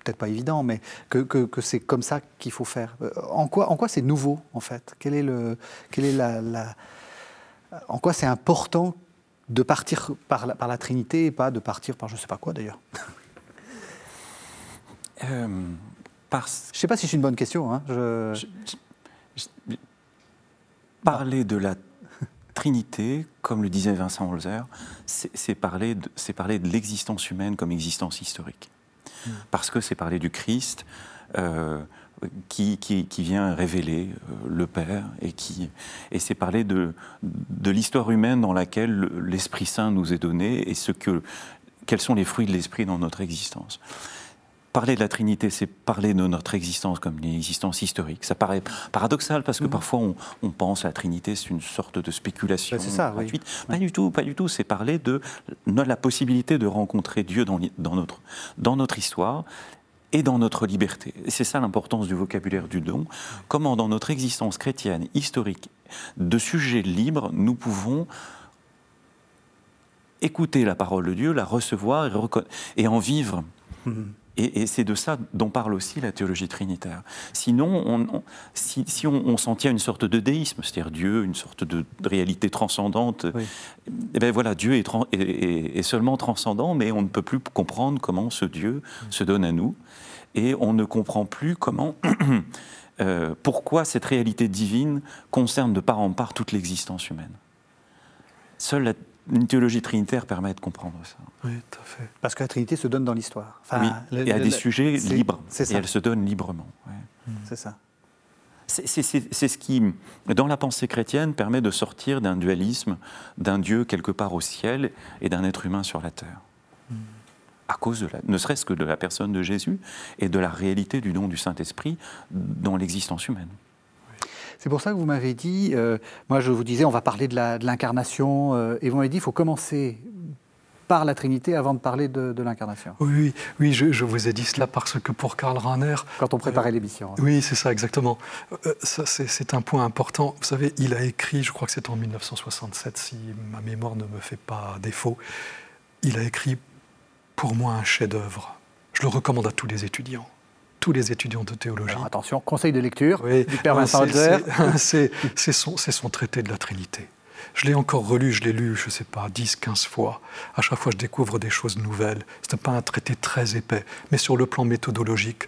peut-être pas évident, mais que, c'est comme ça qu'il faut faire. En quoi, c'est nouveau, en fait? Quel est la, En quoi c'est important de partir par la, par la Trinité et pas de partir par je ne sais pas quoi d'ailleurs euh, Je ne sais pas si c'est une bonne question. Hein. parler de la Trinité, comme le disait Vincent Holzer, c'est parler de, parler de l'existence humaine comme existence historique. Hmm. Parce que c'est parler du Christ. Euh, qui, qui, vient révéler euh, le Père et qui et c'est parler de, de l'histoire humaine dans laquelle l'Esprit Saint nous est donné et ce que quels sont les fruits de l'Esprit dans notre existence. Parler de la Trinité, c'est parler de notre existence comme une existence historique. Ça paraît paradoxal parce que mhm. parfois on, pense à la Trinité, c'est une sorte de spéculation ben, ça, gratuite. Pas du tout, pas du tout. C'est parler de la possibilité de rencontrer Dieu dans, dans, notre, dans notre histoire et dans notre liberté. C'est ça l'importance du vocabulaire du don. Comment dans notre existence chrétienne, historique, de sujets libres, nous pouvons écouter la parole de Dieu, la recevoir et, en vivre. Mm-hmm. Et, c'est de ça dont parle aussi la théologie trinitaire. Sinon, on, si, on, s'en tient à une sorte de déisme, c'est-à-dire Dieu, une sorte de, réalité transcendante, eh ben voilà, Dieu est, est, seulement transcendant, mais on ne peut plus comprendre comment ce Dieu se donne à nous, et on ne comprend plus comment, euh, pourquoi cette réalité divine concerne de part en part toute l'existence humaine. Seule la une théologie trinitaire permet de comprendre ça. Oui, tout à fait. Parce que la Trinité se donne dans l'histoire. oui, et à des sujets libres. Et elle se donne librement. C'est ça. C'est ce qui, dans la pensée chrétienne, permet de sortir d'un dualisme d'un Dieu quelque part au ciel et d'un être humain sur la terre. À cause de la, ne serait-ce que de la personne de Jésus et de la réalité du don du Saint-Esprit dans l'existence humaine. C'est pour ça que vous m'avez dit, euh, moi je vous disais, on va parler de l'incarnation, euh, et vous m'avez dit, il faut commencer par la Trinité avant de parler de, l'incarnation. Oui, oui, je, vous ai dit cela parce que pour Karl Rahner... Quand on préparait euh, l'émission. Hein. Oui, c'est ça, exactement. c'est un point important. Vous savez, il a écrit, je crois que c'est en 1967, si ma mémoire ne me fait pas défaut, il a écrit pour moi un chef-d'œuvre. Je le recommande à tous les étudiants tous les étudiants de théologie. attention, conseil de lecture du Père Vincent C'est son, son, traité de la Trinité. Je l'ai encore relu, je l'ai lu, je ne sais pas, 10, 15 fois. À chaque fois, je découvre des choses nouvelles. Ce n'est pas un traité très épais, mais sur le plan méthodologique,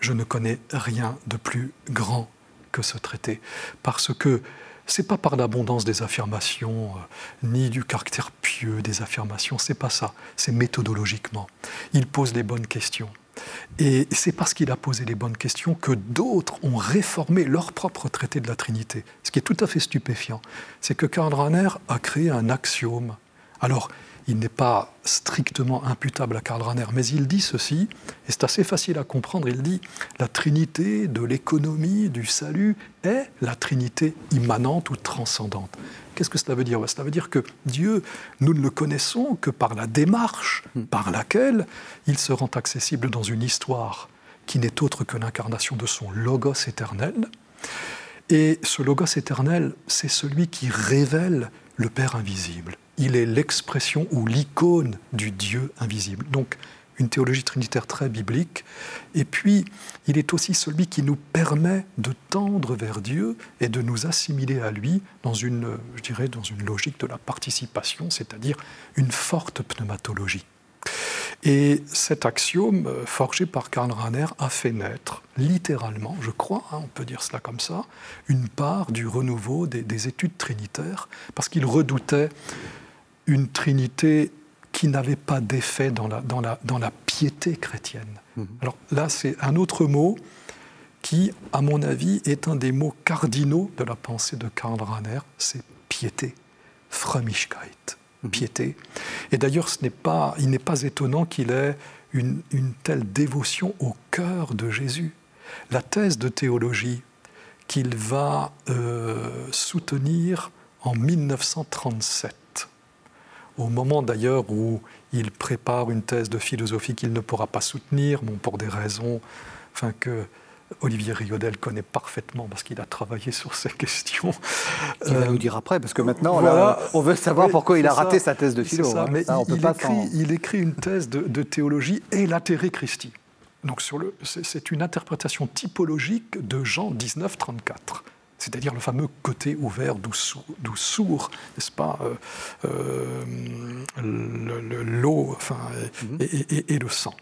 je ne connais rien de plus grand que ce traité. Parce que c'est pas par l'abondance des affirmations, euh, ni du caractère pieux des affirmations, c'est pas ça. C'est méthodologiquement. Il pose les bonnes questions. Et c'est parce qu'il a posé les bonnes questions que d'autres ont réformé leur propre traité de la Trinité. Ce qui est tout à fait stupéfiant, c'est que Karl Rahner a créé un axiome. Alors, il n'est pas strictement imputable à Karl Rahner, mais il dit ceci, et c'est assez facile à comprendre, il dit la trinité de l'économie, du salut, est la trinité immanente ou transcendante. Qu'est-ce que cela veut dire? Cela veut dire que Dieu, nous ne le connaissons que par la démarche hmm. par laquelle il se rend accessible dans une histoire qui n'est autre que l'incarnation de son logos éternel. Et ce logos éternel, c'est celui qui révèle le Père invisible. Il est l'expression ou l'icône du Dieu invisible. Donc, une théologie trinitaire très biblique. Et puis, il est aussi celui qui nous permet de tendre vers Dieu et de nous assimiler à lui dans une, je dirais, dans une logique de la participation, c'est-à-dire une forte pneumatologie. Et cet axiome, euh, forgé par Karl Rahner, a fait naître, littéralement, je crois, hein, on peut dire cela comme ça, une part du renouveau des, études trinitaires, parce qu'il redoutait une trinité qui n'avait pas d'effet dans la, dans, la, dans la, piété chrétienne. Mhm. Alors là, c'est un autre mot qui, à mon avis, est un des mots cardinaux de la pensée de Karl Rahner, c'est piété, Frömmigkeit. Mhm. piété. Et d'ailleurs, ce n'est pas, il n'est pas étonnant qu'il ait une, telle dévotion au cœur de Jésus. La thèse de théologie qu'il va euh, soutenir en 1937, au moment d'ailleurs où il prépare une thèse de philosophie qu'il ne pourra pas soutenir, bon, pour des raisons enfin, que Olivier Rigodel connaît parfaitement parce qu'il a travaillé sur ces questions. Il va nous dire après, parce que maintenant, on veut savoir pourquoi il a raté sa thèse de philo. Hein. Mais il, écrit, une thèse de, théologie et latéré Christi. Donc c'est une interprétation typologique de Jean 19, 34 c'est-à-dire le fameux côté ouvert d'où sourd, n'est-ce pas, euh, euh, l'eau enfin, mhm. et, le sang.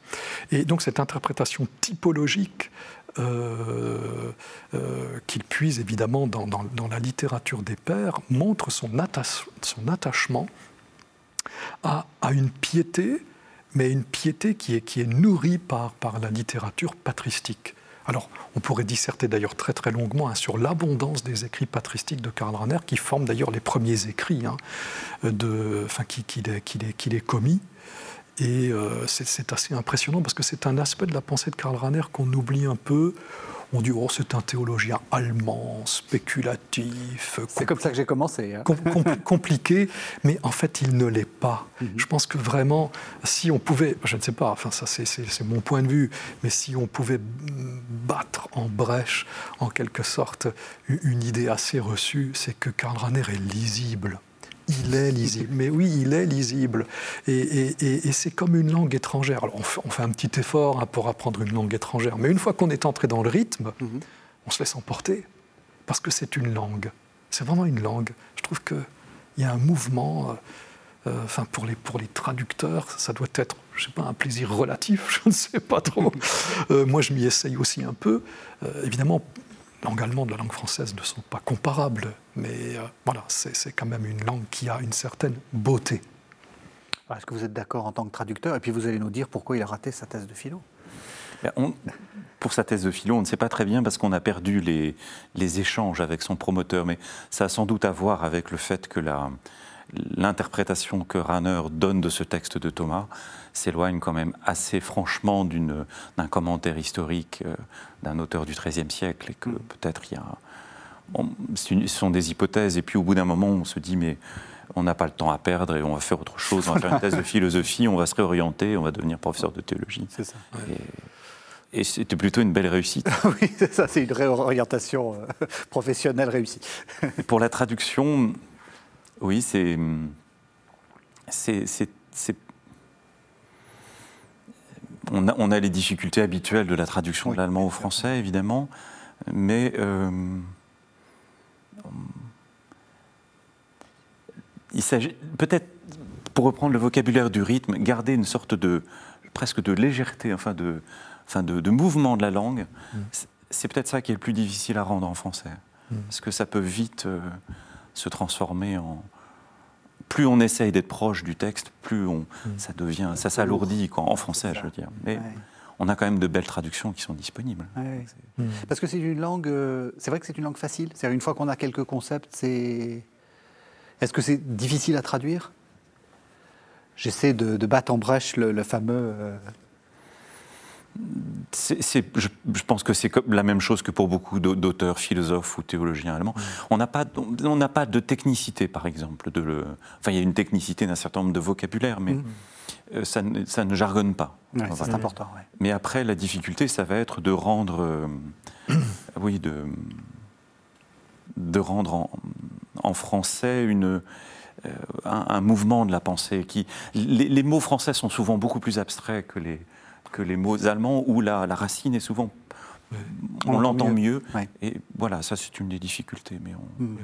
Et donc cette interprétation typologique euh, euh, qu'il puise évidemment dans, la littérature des pères, montre son, son attachement à, une piété, mais une piété qui est, qui est nourrie par, par la littérature patristique. Alors, on pourrait disserter d'ailleurs très très longuement hein, sur l'abondance des écrits patristiques de Karl Rahner, qui forment d'ailleurs les premiers écrits hein, de, enfin, qui, qui, commis. Et euh, c'est assez impressionnant parce que c'est un aspect de la pensée de Karl Rahner qu'on oublie un peu. On dit, oh, c'est un théologien allemand, spéculatif. C'est comme ça que j'ai commencé. Hein. compliqué, mais en fait, il ne l'est pas. Mhm. Je pense que vraiment, si on pouvait, je ne sais pas, enfin, ça c'est mon point de vue, mais si on pouvait battre en brèche, en quelque sorte, une idée assez reçue, c'est que Karl Rahner est lisible il est lisible. Mais oui, il est lisible. Et, c'est comme une langue étrangère. Alors, on fait, un petit effort hein, pour apprendre une langue étrangère. Mais une fois qu'on est entré dans le rythme, mhm. on se laisse emporter. Parce que c'est une langue. C'est vraiment une langue. Je trouve qu'il y a un mouvement. Euh, euh, enfin, pour les, pour les traducteurs, ça doit être, je sais pas, un plaisir relatif, je ne sais pas trop. Euh, moi, je m'y essaye aussi un peu. évidemment, langue allemande, la langue française ne sont pas comparables, mais euh, voilà, c'est quand même une langue qui a une certaine beauté. Est-ce que vous êtes d'accord en tant que traducteur? Et puis vous allez nous dire pourquoi il a raté sa thèse de philo ben, pour sa thèse de philo, on ne sait pas très bien parce qu'on a perdu les, les, échanges avec son promoteur, mais ça a sans doute à voir avec le fait que l'interprétation que Rahner donne de ce texte de Thomas s'éloigne quand même assez franchement d'un commentaire historique euh, d'un auteur du XIIIe siècle et que mm. peut-être il y a. ce sont des hypothèses et puis au bout d'un moment on se dit mais on n'a pas le temps à perdre et on va faire autre chose, on va faire une thèse de philosophie, on va se réorienter, on va devenir professeur de théologie. C'est ça. Et, c'était plutôt une belle réussite. oui, c'est ça, c'est une réorientation euh, professionnelle réussie. pour la traduction, oui, c'est c'est on a, les difficultés habituelles de la traduction de l'allemand au français, évidemment, mais euh, il s'agit peut-être, pour reprendre le vocabulaire du rythme, garder une sorte de presque de légèreté, enfin de, enfin de, mouvement de la langue. Mm. C'est peut-être ça qui est le plus difficile à rendre en français, mm. parce que ça peut vite euh, se transformer en, plus on essaye d'être proche du texte, plus on, mm. ça devient, ça s'alourdit en français, je veux dire. Mais on a quand même de belles traductions qui sont disponibles. Mm. Parce que c'est une langue, euh, c'est vrai que c'est une langue facile. C'est une fois qu'on a quelques concepts, c'est. Est-ce que c'est difficile à traduire? J'essaie de, battre en brèche le, fameux... je, pense que c'est la même chose que pour beaucoup d'auteurs, philosophes ou théologiens allemands. Mm. On n'a pas, on n'a pas de technicité, par exemple. De le, enfin, il y a une technicité d'un certain nombre de vocabulaires, mais mm. euh, ça, ne, ça, ne jargonne pas. c'est important. Mais après, la difficulté, ça va être de rendre, euh, oui, de, de rendre en, français une, euh, un, mouvement de la pensée. Qui, les mots français sont souvent beaucoup plus abstraits que les que les mots allemands où la, racine est souvent. On, l'entend mieux. Et voilà, ça c'est une des difficultés, mais on, mm.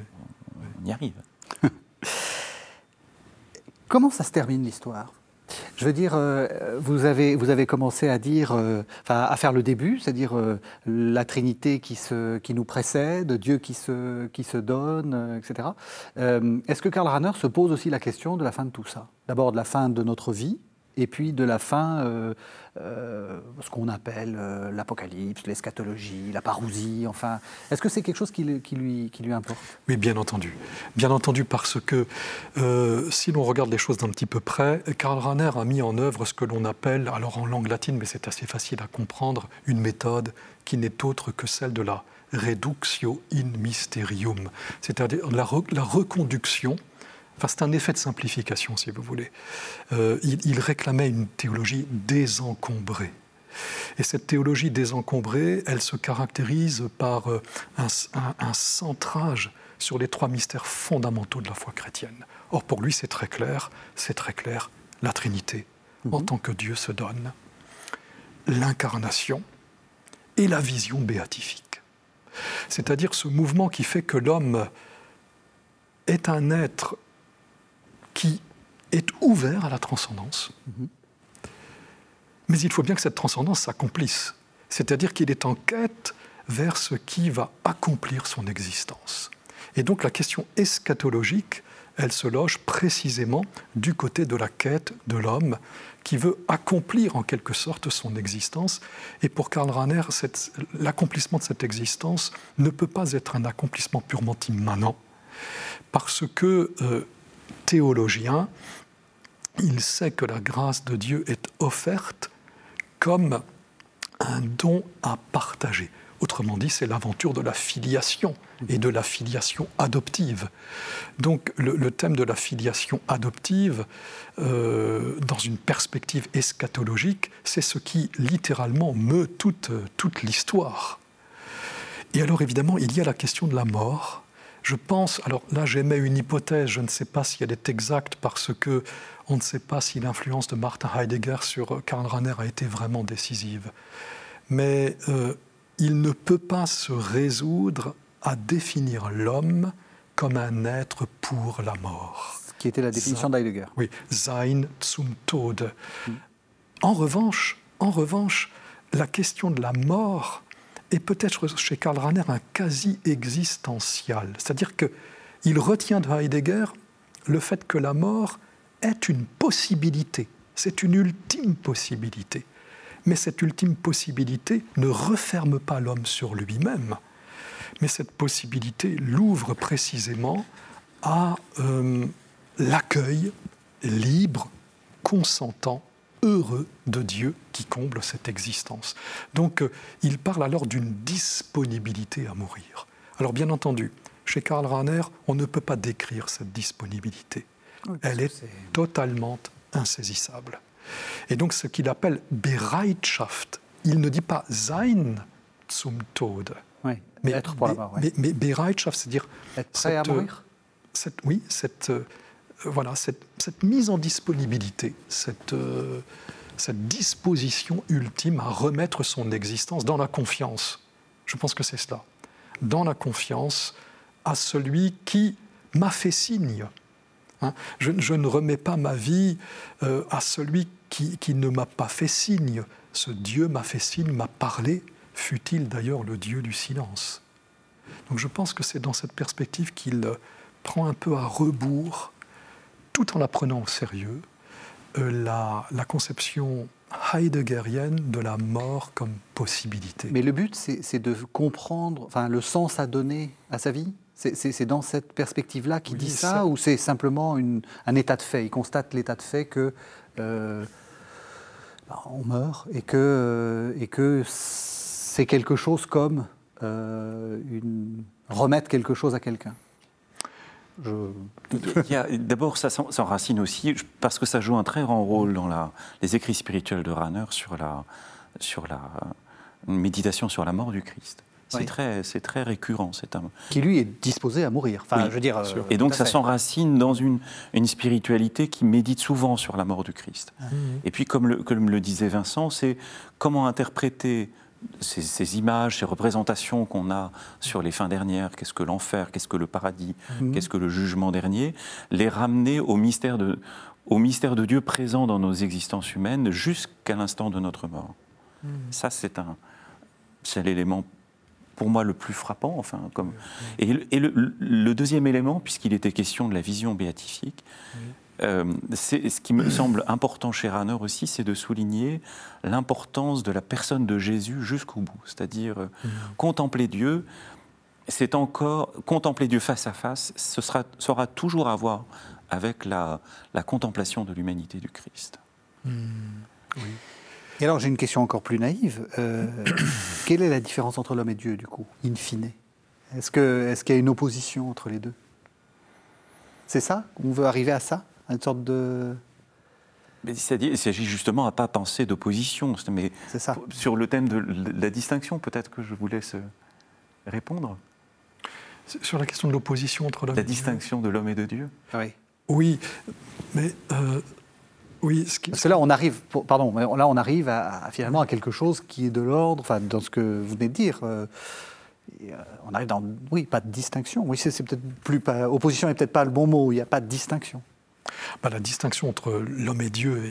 y arrive. Comment ça se termine l'histoire? Je veux dire, euh, vous, avez, vous avez commencé à dire, euh, à faire le début, c'est-à-dire euh, la Trinité qui, se, qui nous précède, Dieu qui se, qui se donne, etc. Est-ce que Karl Rahner se pose aussi la question de la fin de tout ça? D'abord de la fin de notre vie, et puis de la fin, euh, euh, ce qu'on appelle euh, l'apocalypse, l'eschatologie, la parousie, enfin. Est-ce que c'est quelque chose qui, lui, qui lui importe? Oui, bien entendu. Bien entendu, parce que si l'on regarde les choses d'un petit peu près, Karl Rahner a mis en œuvre ce que l'on appelle, alors en langue latine, mais c'est assez facile à comprendre, une méthode qui n'est autre que celle de la reductio in mysterium, c'est-à-dire la reconduction Enfin, c'est un effet de simplification, si vous voulez. Euh, il, réclamait une théologie désencombrée. Et cette théologie désencombrée, elle se caractérise par euh, un, centrage sur les trois mystères fondamentaux de la foi chrétienne. Or, pour lui, c'est très clair, c'est très clair, la Trinité, en mhm. tant que Dieu se donne, l'incarnation et la vision béatifique. C'est-à-dire ce mouvement qui fait que l'homme est un être qui est ouvert à la transcendance. Mais il faut bien que cette transcendance s'accomplisse. C'est-à-dire qu'il est en quête vers ce qui va accomplir son existence. Et donc la question eschatologique, elle se loge précisément du côté de la quête de l'homme qui veut accomplir en quelque sorte son existence. Et pour Karl Rahner, l'accomplissement de cette existence ne peut pas être un accomplissement purement immanent, parce que euh, théologien, il sait que la grâce de Dieu est offerte comme un don à partager. Autrement dit, c'est l'aventure de la filiation et de la filiation adoptive. Donc le, thème de la filiation adoptive, euh, dans une perspective eschatologique, c'est ce qui littéralement meut toute, toute l'histoire. Et alors évidemment, il y a la question de la mort, je pense, alors là j'émets une hypothèse, je ne sais pas si elle est exacte parce que on ne sait pas si l'influence de Martin Heidegger sur Karl Rahner a été vraiment décisive. Mais euh, il ne peut pas se résoudre à définir l'homme comme un être pour la mort. Ce qui était la définition d'Heidegger. Oui, sein zum Tode. Hmm. En revanche, en revanche, la question de la mort et peut-être chez Karl Rahner un quasi existentiel. C'est-à-dire qu'il retient de Heidegger le fait que la mort est une possibilité, c'est une ultime possibilité. Mais cette ultime possibilité ne referme pas l'homme sur lui-même, mais cette possibilité l'ouvre précisément à euh, l'accueil libre, consentant heureux de Dieu qui comble cette existence. Donc euh, il parle alors d'une disponibilité à mourir. Alors bien entendu, chez Karl Rahner, on ne peut pas décrire cette disponibilité. Elle est, totalement insaisissable. Et donc ce qu'il appelle Bereitschaft, il ne dit pas sein zum Tod. mais être pour la mort. Mais, Bereitschaft, c'est-à-dire... Être prêt à mourir Oui, cette euh, voilà, cette, mise en disponibilité, euh, cette, disposition ultime à remettre son existence dans la confiance. Je pense que c'est cela. Dans la confiance à celui qui m'a fait signe. Hein. je, ne remets pas ma vie euh, à celui qui, qui ne m'a pas fait signe. Ce Dieu m'a fait signe, m'a parlé, fut-il d'ailleurs le Dieu du silence. Donc je pense que c'est dans cette perspective qu'il prend un peu à rebours tout en la prenant au sérieux, euh, la, la, conception heideggerienne de la mort comme possibilité. Mais le but, c'est de comprendre enfin, le sens à donner à sa vie C'est dans cette perspective-là qu'il dit ça, ou c'est simplement un état de fait? Il constate l'état de fait que euh, bah, on meurt et que, euh, et que c'est quelque chose comme euh, une, remettre quelque chose à quelqu'un. D'abord, ça s'enracine aussi parce que ça joue un très grand rôle dans la, les écrits spirituels de Ranner sur la, sur la méditation sur la mort du Christ. C'est très, récurrent. C'est un... Qui lui est disposé à mourir. Enfin, je veux dire. Euh, et donc ça s'enracine dans une, une spiritualité qui médite souvent sur la mort du Christ. Ah. Et puis, comme le, comme le disait Vincent, c'est comment interpréter ces, images, ces représentations qu'on a sur les fins dernières, qu'est-ce que l'enfer, qu'est-ce que le paradis, mhm. qu'est-ce que le jugement dernier, les ramener au mystère de, au mystère de Dieu présent dans nos existences humaines jusqu'à l'instant de notre mort. Mhm. Ça, c'est un, c'est l'élément pour moi le plus frappant. Enfin, comme... Et, le, deuxième élément, puisqu'il était question de la vision béatifique, euh, ce qui me semble important chez Ranner aussi, c'est de souligner l'importance de la personne de Jésus jusqu'au bout. C'est-à-dire euh, mmh. contempler Dieu, c'est encore contempler Dieu face à face, ce sera, sera toujours à voir avec la, la contemplation de l'humanité du Christ. Mmh. Oui. Et alors j'ai une question encore plus naïve. Euh, quelle est la différence entre l'homme et Dieu, du coup, in fine? Est-ce qu'il est y a une opposition entre les deux? C'est ça? On veut arriver à ça? Une sorte de... Il s'agit justement à ne pas penser d'opposition. Mais ça. sur le thème de la distinction, peut-être que je vous laisse répondre. Sur la question de l'opposition entre l'homme et Dieu. La distinction de l'homme et de Dieu. Oui. Oui, mais euh, oui, ce Parce que là, on arrive, pardon, là, on arrive à, finalement à quelque chose qui est de l'ordre, enfin, dans ce que vous venez de dire. Euh, euh, on arrive dans, oui, pas de distinction. Oui, c'est peut-être plus, pas, opposition n'est peut-être pas le bon mot. Il n'y a pas de distinction. Bah, la distinction entre l'homme et Dieu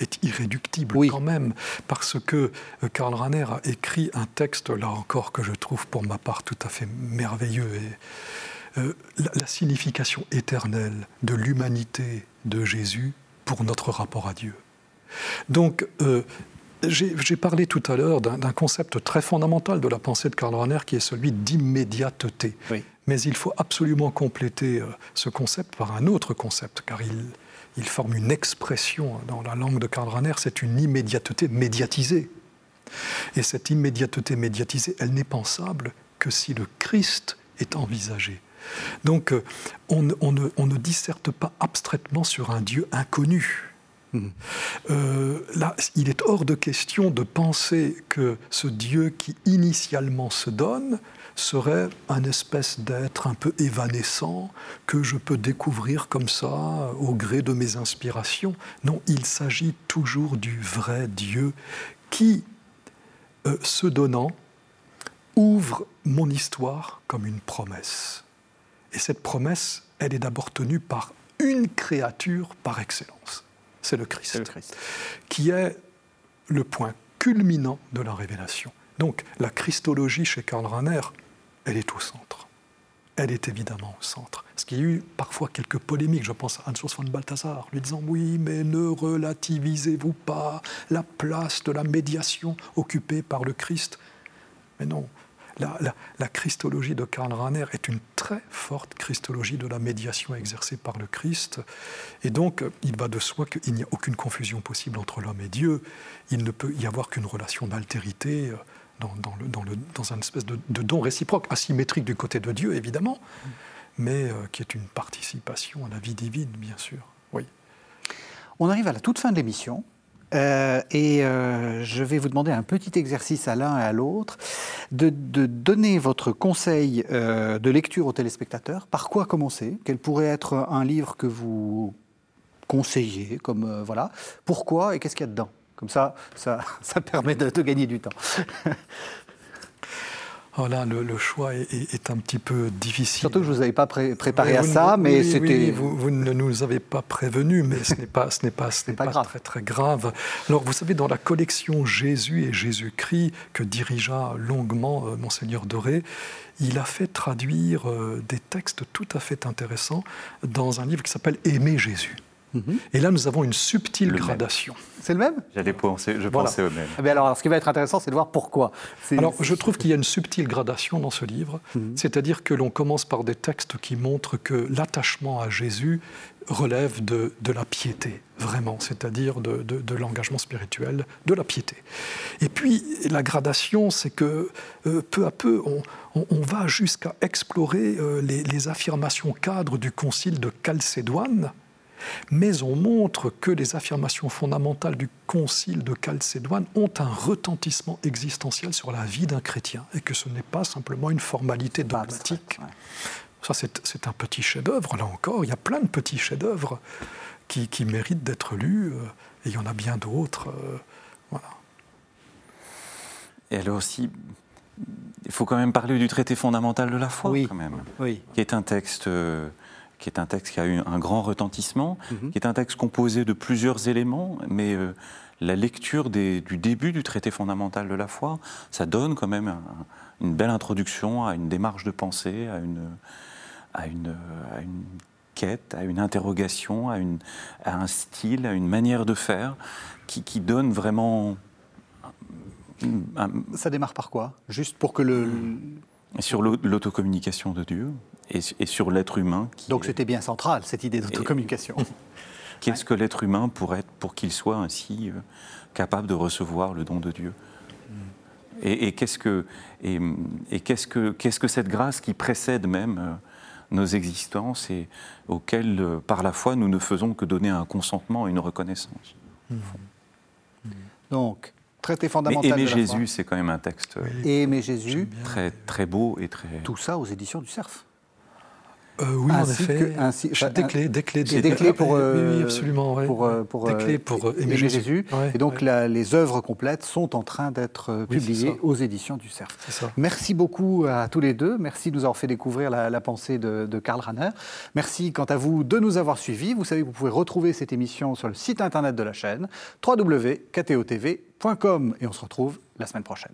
est, irréductible quand même, parce que euh, Karl Rahner a écrit un texte, là encore, que je trouve pour ma part tout à fait merveilleux. Et, la, la signification éternelle de l'humanité de Jésus pour notre rapport à Dieu. Donc, euh, j'ai parlé tout à l'heure d'un concept très fondamental de la pensée de Karl Rahner qui est celui d'immédiateté. Mais il faut absolument compléter euh, ce concept par un autre concept, car il, il forme une expression dans la langue de Karl Rahner, c'est une immédiateté médiatisée. Et cette immédiateté médiatisée, elle n'est pensable que si le Christ est envisagé. Donc euh, on, ne, disserte pas abstraitement sur un Dieu inconnu. Hmm. Euh, là, il est hors de question de penser que ce Dieu qui initialement se donne serait un espèce d'être un peu évanescent que je peux découvrir comme ça au gré de mes inspirations. Non, il s'agit toujours du vrai Dieu qui, euh, se donnant, ouvre mon histoire comme une promesse. Et cette promesse, elle est d'abord tenue par une créature par excellence. C'est le, Christ, qui est le point culminant de la révélation. Donc la Christologie chez Karl Rahner, elle est au centre. Elle est évidemment au centre. Ce qui a eu parfois quelques polémiques, je pense à Hans von Balthasar, lui disant Oui, mais ne relativisez-vous pas la place de la médiation occupée par le Christ. Mais non, la, christologie de Karl Rahner est une très forte christologie de la médiation exercée par le Christ. Et donc, il va de soi qu'il n'y a aucune confusion possible entre l'homme et Dieu. Il ne peut y avoir qu'une relation d'altérité dans, un espèce de, don réciproque, asymétrique du côté de Dieu, évidemment, mais euh, qui est une participation à la vie divine, bien sûr. Oui. On arrive à la toute fin de l'émission. Euh, et euh, je vais vous demander un petit exercice à l'un et à l'autre de, donner votre conseil de lecture aux téléspectateurs. Par quoi commencer? Quel pourrait être un livre que vous conseillez comme voilà? Pourquoi et qu'est-ce qu'il y a dedans? Comme ça, ça, ça permet de, de gagner du temps. Oh là, le, choix est, un petit peu difficile. Surtout que je ne vous avais pas préparé à ça, mais c'était. vous, ne nous avez pas prévenu, mais ce n'est pas, ce n'est pas, ce n'est pas, très très grave. Alors, vous savez, dans la collection Jésus et Jésus-Christ que dirigea longuement euh, monseigneur Doré, il a fait traduire euh, des textes tout à fait intéressants dans un livre qui s'appelle Aimer Jésus. Et là, nous avons une subtile gradation. C'est le même? J'allais penser, je pensais au même. Eh alors, ce qui va être intéressant, c'est de voir pourquoi. Alors, je trouve qu'il y a une subtile gradation dans ce livre, mhm. c'est-à-dire que l'on commence par des textes qui montrent que l'attachement à Jésus relève de, la piété, vraiment, c'est-à-dire de, l'engagement spirituel, de la piété. Et puis, la gradation, c'est que euh, peu à peu, on, va jusqu'à explorer euh, les, les affirmations cadres du concile de Chalcédoine, mais on montre que les affirmations fondamentales du concile de Chalcédoine ont un retentissement existentiel sur la vie d'un chrétien et que ce n'est pas simplement une formalité dogmatique. Ça, c'est un petit chef-d'œuvre, là encore. Il y a plein de petits chefs-d'œuvre qui, méritent d'être lus, euh, et il y en a bien d'autres. Euh, voilà. Et alors aussi, il faut quand même parler du traité fondamental de la foi, oui. quand même, oui. qui est un texte euh, qui est un texte qui a eu un grand retentissement, mhm. qui est un texte composé de plusieurs éléments, mais euh, la lecture du début du traité fondamental de la foi, ça donne quand même une belle introduction à une démarche de pensée, à une, à une, une quête, à une interrogation, à, une, à, un style, à une manière de faire qui, qui donne vraiment... Ça démarre par quoi? Juste pour que le... Sur l'autocommunication de Dieu, et, sur l'être humain. Donc c'était bien central, cette idée d'autocommunication. Qu'est-ce que l'être humain pour, être, pour qu'il soit ainsi euh, capable de recevoir le don de Dieu mm. Et, qu'est-ce que, et, qu'est-ce que, qu'est-ce que cette grâce qui précède même euh, nos existences et auxquelles, euh, par la foi, nous ne faisons que donner un consentement et une reconnaissance mm. Donc, traité fondamental. Mais aimer Jésus, c'est quand même un texte. aimer Jésus. Très, très beau et très. Tout ça aux éditions du Cerf. Euh, oui, en effet. ainsi, des clés, des clés, des, clés pour, oui, oui, absolument, pour, euh, pour, des clés pour euh, aimer, Jésus. et donc les œuvres complètes sont en train d'être publiées aux éditions du Cerf. Merci beaucoup à tous les deux. Merci de nous avoir fait découvrir la, pensée de, de, Karl Rahner. Merci quant à vous de nous avoir suivis. Vous savez que vous pouvez retrouver cette émission sur le site internet de la chaîne www.ktotv.com et on se retrouve la semaine prochaine.